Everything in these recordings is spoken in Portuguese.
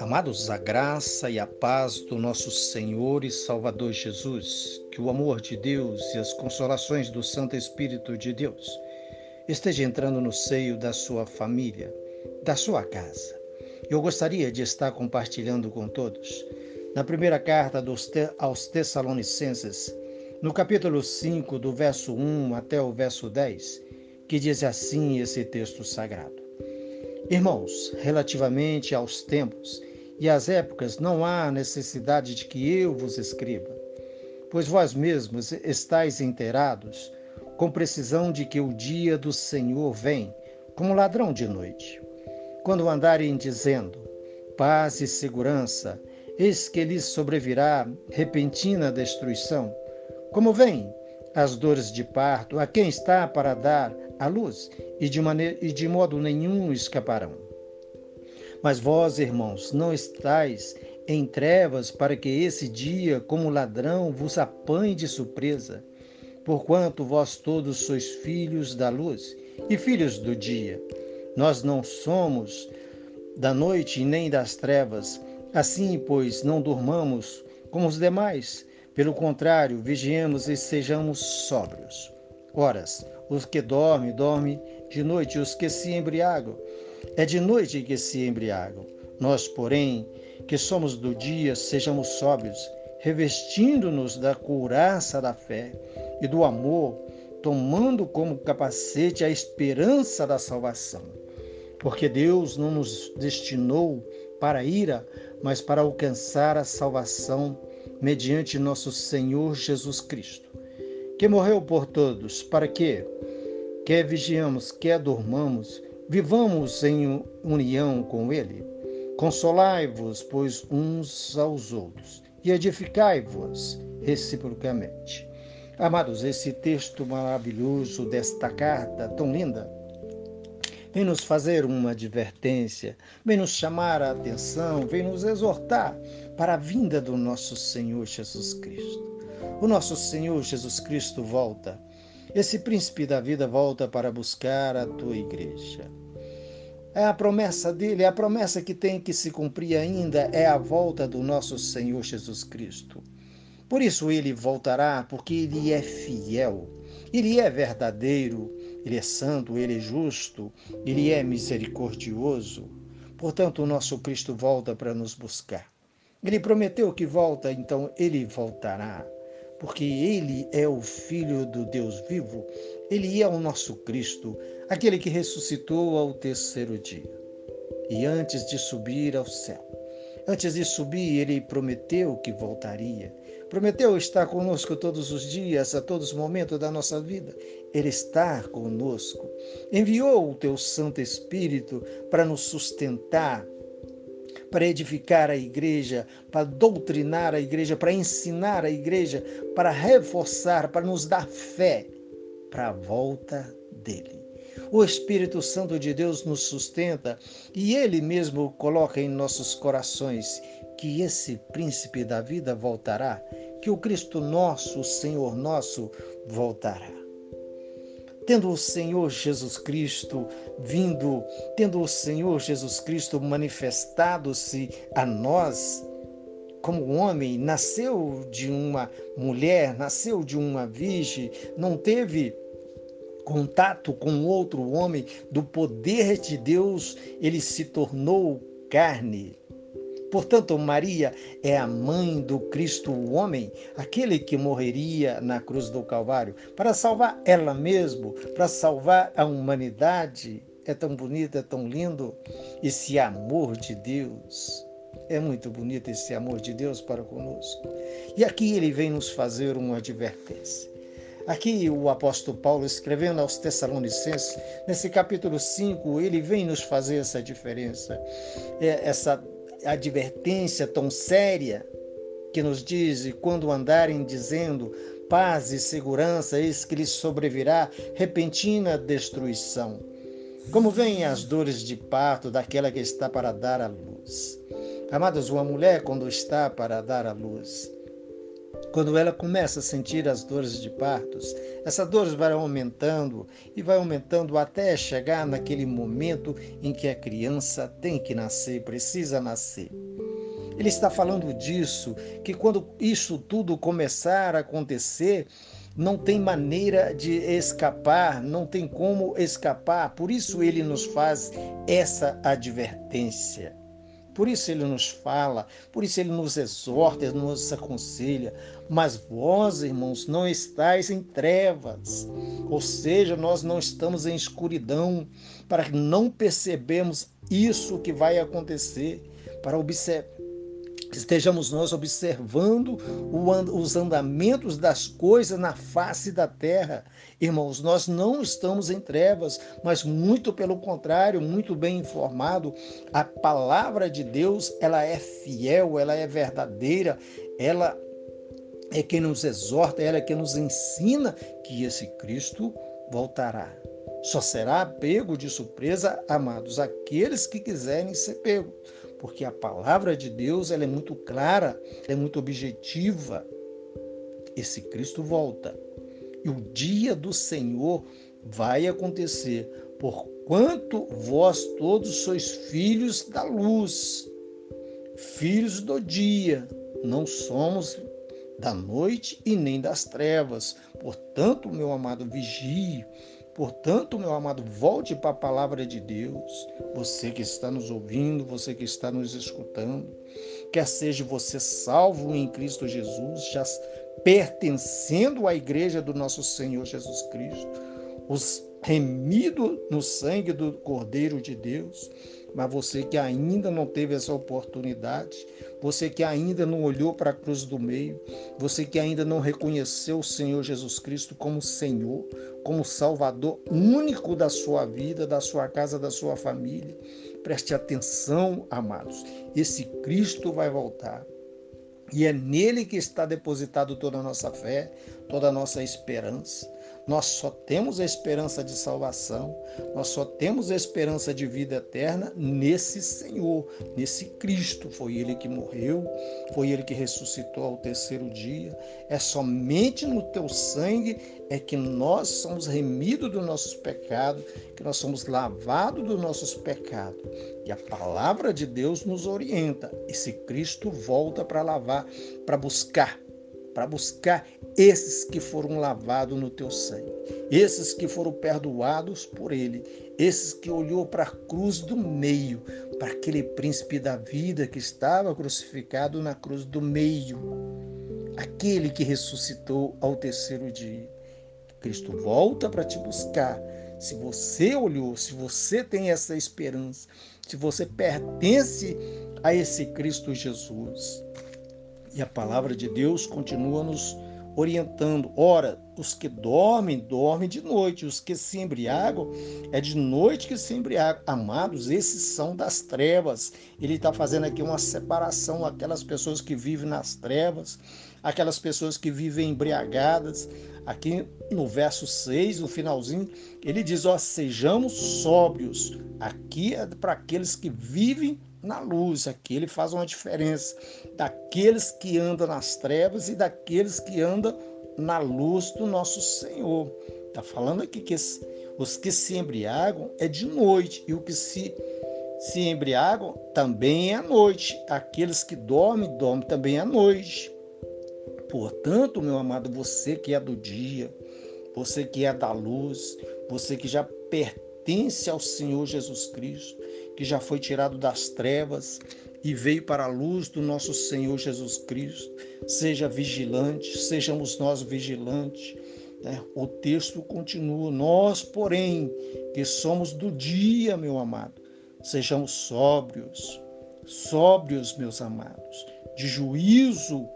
Amados, a graça e a paz do nosso Senhor e Salvador Jesus, que o amor de Deus e as consolações do Santo Espírito de Deus esteja entrando no seio da sua família, da sua casa. Eu gostaria de estar compartilhando com todos, na primeira carta aos Tessalonicenses, no capítulo 5, do verso 1 até o verso 10, que diz assim esse texto sagrado. Irmãos, relativamente aos tempos, e às épocas não há necessidade de que eu vos escreva, pois vós mesmos estáis inteirados com precisão de que o dia do Senhor vem como ladrão de noite. Quando andarem dizendo paz e segurança, eis que lhes sobrevirá repentina destruição, como vem as dores de parto a quem está para dar a luz, e de, maneira, e de modo nenhum escaparão. Mas vós, irmãos, não estáis em trevas para que esse dia, como ladrão, vos apanhe de surpresa. Porquanto vós todos sois filhos da luz e filhos do dia. Nós não somos da noite nem das trevas. Assim, pois, não durmamos como os demais. Pelo contrário, vigiemos e sejamos sóbrios. Horas, os que dormem, dormem de noite, os que se embriagam, é de noite que se embriagam. Nós, porém, que somos do dia, sejamos sóbrios, revestindo-nos da couraça da fé e do amor, tomando como capacete a esperança da salvação. Porque Deus não nos destinou para a ira, mas para alcançar a salvação mediante nosso Senhor Jesus Cristo, que morreu por todos, para que, quer vigiamos, quer dormamos, Vivamos em união com Ele. Consolai-vos, pois, uns aos outros, e edificai-vos reciprocamente. Amados, esse texto maravilhoso desta carta tão linda vem nos fazer uma advertência, vem nos chamar a atenção, vem nos exortar para a vinda do nosso Senhor Jesus Cristo. O nosso Senhor Jesus Cristo volta esse príncipe da vida volta para buscar a tua igreja. É a promessa dele, é a promessa que tem que se cumprir ainda, é a volta do nosso Senhor Jesus Cristo. Por isso ele voltará, porque ele é fiel, ele é verdadeiro, ele é santo, ele é justo, ele é misericordioso. Portanto, o nosso Cristo volta para nos buscar. Ele prometeu que volta, então ele voltará porque Ele é o Filho do Deus vivo, Ele é o nosso Cristo, aquele que ressuscitou ao terceiro dia. E antes de subir ao céu, antes de subir, Ele prometeu que voltaria. Prometeu estar conosco todos os dias, a todos os momentos da nossa vida. Ele está conosco. Enviou o teu Santo Espírito para nos sustentar, para edificar a igreja, para doutrinar a igreja, para ensinar a igreja, para reforçar, para nos dar fé para a volta dele. O Espírito Santo de Deus nos sustenta e ele mesmo coloca em nossos corações que esse príncipe da vida voltará, que o Cristo nosso, o Senhor nosso, voltará. Tendo o Senhor Jesus Cristo vindo, tendo o Senhor Jesus Cristo manifestado-se a nós como homem, nasceu de uma mulher, nasceu de uma virgem, não teve contato com outro homem, do poder de Deus, ele se tornou carne Portanto, Maria é a mãe do Cristo, o homem, aquele que morreria na cruz do Calvário, para salvar ela mesma, para salvar a humanidade. É tão bonito, é tão lindo esse amor de Deus. É muito bonito esse amor de Deus para conosco. E aqui ele vem nos fazer uma advertência. Aqui o apóstolo Paulo, escrevendo aos Tessalonicenses, nesse capítulo 5, ele vem nos fazer essa diferença, é, essa advertência tão séria que nos diz: quando andarem dizendo paz e segurança, eis que lhes sobrevirá repentina destruição. Como vêm as dores de parto daquela que está para dar à luz. Amados, uma mulher, quando está para dar à luz, quando ela começa a sentir as dores de partos, essas dores vai aumentando e vai aumentando até chegar naquele momento em que a criança tem que nascer, precisa nascer. Ele está falando disso, que quando isso tudo começar a acontecer, não tem maneira de escapar, não tem como escapar. Por isso ele nos faz essa advertência. Por isso ele nos fala, por isso ele nos exorta, nos aconselha. Mas vós, irmãos, não estáis em trevas, ou seja, nós não estamos em escuridão, para que não percebemos isso que vai acontecer, para observar estejamos nós observando os andamentos das coisas na face da terra. Irmãos, nós não estamos em trevas, mas muito pelo contrário, muito bem informado. A palavra de Deus, ela é fiel, ela é verdadeira, ela é quem nos exorta, ela é quem nos ensina que esse Cristo voltará. Só será pego de surpresa, amados, aqueles que quiserem ser pegos porque a palavra de Deus ela é muito clara, é muito objetiva. Esse Cristo volta. E o dia do Senhor vai acontecer, porquanto vós todos sois filhos da luz, filhos do dia, não somos da noite e nem das trevas. Portanto, meu amado, vigie, Portanto, meu amado, volte para a palavra de Deus. Você que está nos ouvindo, você que está nos escutando, quer seja você salvo em Cristo Jesus, já pertencendo à igreja do nosso Senhor Jesus Cristo, os remido no sangue do Cordeiro de Deus, mas você que ainda não teve essa oportunidade, você que ainda não olhou para a cruz do meio, você que ainda não reconheceu o Senhor Jesus Cristo como Senhor, como Salvador único da sua vida, da sua casa, da sua família, preste atenção, amados, esse Cristo vai voltar. E é nele que está depositado toda a nossa fé, toda a nossa esperança. Nós só temos a esperança de salvação, nós só temos a esperança de vida eterna nesse Senhor, nesse Cristo. Foi Ele que morreu, foi Ele que ressuscitou ao terceiro dia. É somente no teu sangue é que nós somos remidos dos nossos pecados, que nós somos lavados dos nossos pecados. E a palavra de Deus nos orienta. Esse Cristo volta para lavar, para buscar para buscar esses que foram lavados no teu sangue, esses que foram perdoados por ele, esses que olhou para a cruz do meio, para aquele príncipe da vida que estava crucificado na cruz do meio, aquele que ressuscitou ao terceiro dia. Cristo volta para te buscar. Se você olhou, se você tem essa esperança, se você pertence a esse Cristo Jesus, e a palavra de Deus continua nos orientando. Ora, os que dormem, dormem de noite. Os que se embriagam, é de noite que se embriagam. Amados, esses são das trevas. Ele está fazendo aqui uma separação. Aquelas pessoas que vivem nas trevas, aquelas pessoas que vivem embriagadas. Aqui no verso 6, no finalzinho, ele diz: Ó, sejamos sóbrios. Aqui é para aqueles que vivem na luz. Aqui ele faz uma diferença daqueles que andam nas trevas e daqueles que andam na luz do nosso Senhor. Está falando aqui que os que se embriagam é de noite e o que se se embriagam também é à noite. Aqueles que dormem, dormem também à noite. Portanto, meu amado, você que é do dia, você que é da luz, você que já pertence ao Senhor Jesus Cristo, que já foi tirado das trevas e veio para a luz do nosso Senhor Jesus Cristo. Seja vigilante, sejamos nós vigilantes. Né? O texto continua: Nós, porém, que somos do dia, meu amado, sejamos sóbrios, sóbrios, meus amados, de juízo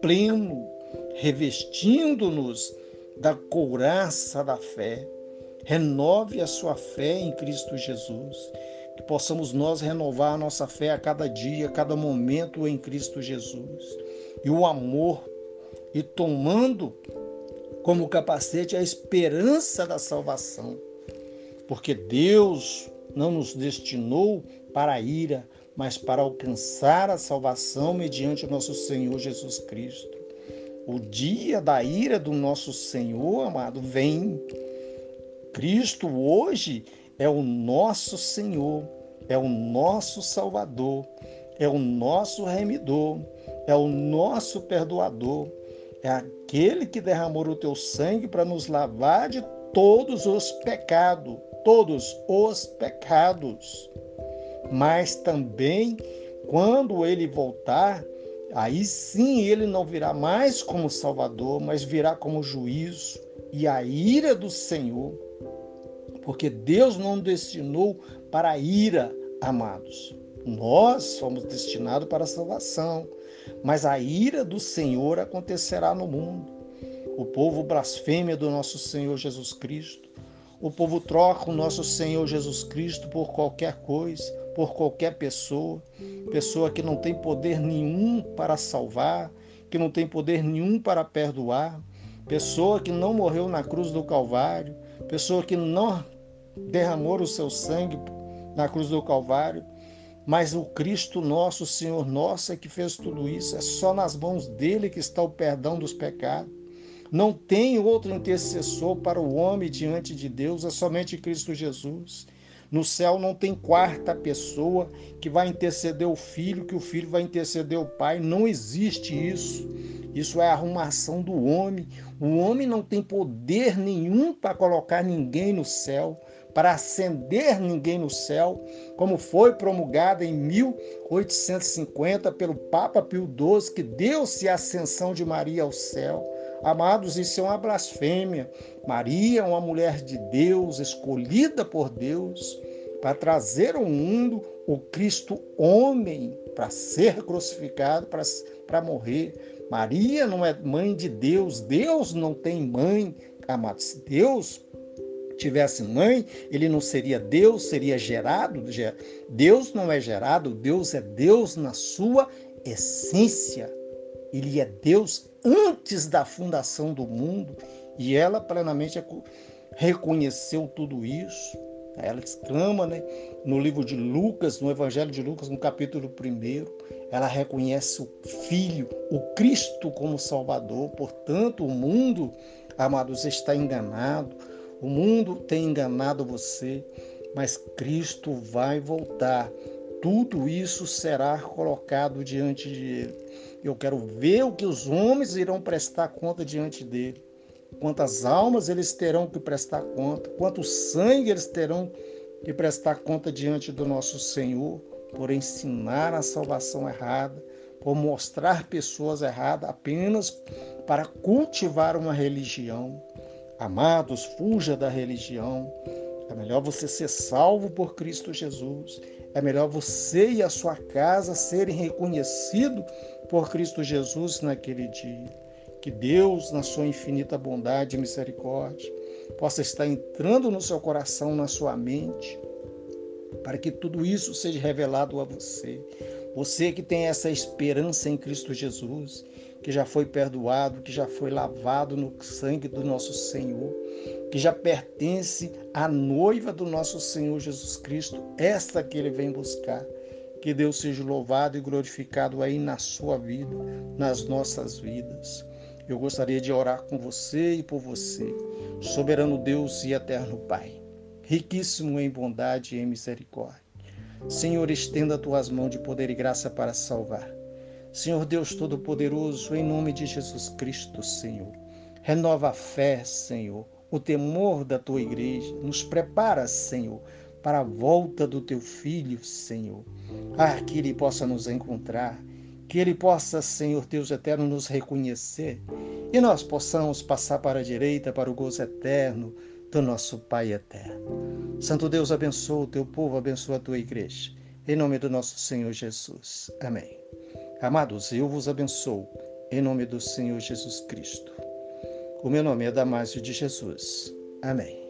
pleno, revestindo-nos da couraça da fé. Renove a sua fé em Cristo Jesus que possamos nós renovar a nossa fé a cada dia, a cada momento em Cristo Jesus. E o amor, e tomando como capacete a esperança da salvação. Porque Deus não nos destinou para a ira, mas para alcançar a salvação mediante o nosso Senhor Jesus Cristo. O dia da ira do nosso Senhor, amado, vem. Cristo hoje é o nosso Senhor, é o nosso Salvador, é o nosso remidor, é o nosso perdoador, é aquele que derramou o teu sangue para nos lavar de todos os pecados, todos os pecados. Mas também, quando ele voltar, aí sim ele não virá mais como Salvador, mas virá como juízo e a ira do Senhor. Porque Deus não destinou para a ira, amados. Nós fomos destinados para a salvação, mas a ira do Senhor acontecerá no mundo. O povo blasfêmia do nosso Senhor Jesus Cristo. O povo troca o nosso Senhor Jesus Cristo por qualquer coisa, por qualquer pessoa, pessoa que não tem poder nenhum para salvar, que não tem poder nenhum para perdoar, pessoa que não morreu na cruz do Calvário, pessoa que não derramou o seu sangue na cruz do Calvário, mas o Cristo nosso, Senhor nosso, é que fez tudo isso. É só nas mãos dele que está o perdão dos pecados. Não tem outro intercessor para o homem diante de Deus, é somente Cristo Jesus. No céu não tem quarta pessoa que vai interceder o filho, que o filho vai interceder o pai. Não existe isso. Isso é arrumação do homem. O homem não tem poder nenhum para colocar ninguém no céu para acender ninguém no céu, como foi promulgada em 1850 pelo Papa Pio XII, que deu-se a ascensão de Maria ao céu. Amados, isso é uma blasfêmia. Maria é uma mulher de Deus, escolhida por Deus, para trazer ao mundo o Cristo homem, para ser crucificado, para, para morrer. Maria não é mãe de Deus, Deus não tem mãe, amados. Deus tivesse mãe, ele não seria Deus, seria gerado. Deus não é gerado, Deus é Deus na sua essência. Ele é Deus antes da fundação do mundo e ela plenamente reconheceu tudo isso. Ela exclama né, no livro de Lucas, no Evangelho de Lucas, no capítulo 1, ela reconhece o Filho, o Cristo como Salvador. Portanto, o mundo, amados, está enganado o mundo tem enganado você, mas Cristo vai voltar. Tudo isso será colocado diante de Ele. Eu quero ver o que os homens irão prestar conta diante dele. Quantas almas eles terão que prestar conta, quanto sangue eles terão que prestar conta diante do nosso Senhor por ensinar a salvação errada, por mostrar pessoas erradas apenas para cultivar uma religião. Amados, fuja da religião. É melhor você ser salvo por Cristo Jesus. É melhor você e a sua casa serem reconhecidos por Cristo Jesus naquele dia. Que Deus, na sua infinita bondade e misericórdia, possa estar entrando no seu coração, na sua mente, para que tudo isso seja revelado a você. Você que tem essa esperança em Cristo Jesus, que já foi perdoado, que já foi lavado no sangue do nosso Senhor, que já pertence à noiva do nosso Senhor Jesus Cristo, esta que ele vem buscar. Que Deus seja louvado e glorificado aí na sua vida, nas nossas vidas. Eu gostaria de orar com você e por você, soberano Deus e eterno Pai, riquíssimo em bondade e em misericórdia. Senhor, estenda tuas mãos de poder e graça para salvar Senhor Deus Todo-Poderoso, em nome de Jesus Cristo, Senhor, renova a fé, Senhor, o temor da tua igreja, nos prepara, Senhor, para a volta do teu filho, Senhor. Ah, que ele possa nos encontrar, que ele possa, Senhor Deus eterno, nos reconhecer e nós possamos passar para a direita, para o gozo eterno do nosso Pai eterno. Santo Deus, abençoa o teu povo, abençoa a tua igreja. Em nome do nosso Senhor Jesus. Amém. Amados, eu vos abençoo, em nome do Senhor Jesus Cristo. O meu nome é Damásio de Jesus. Amém.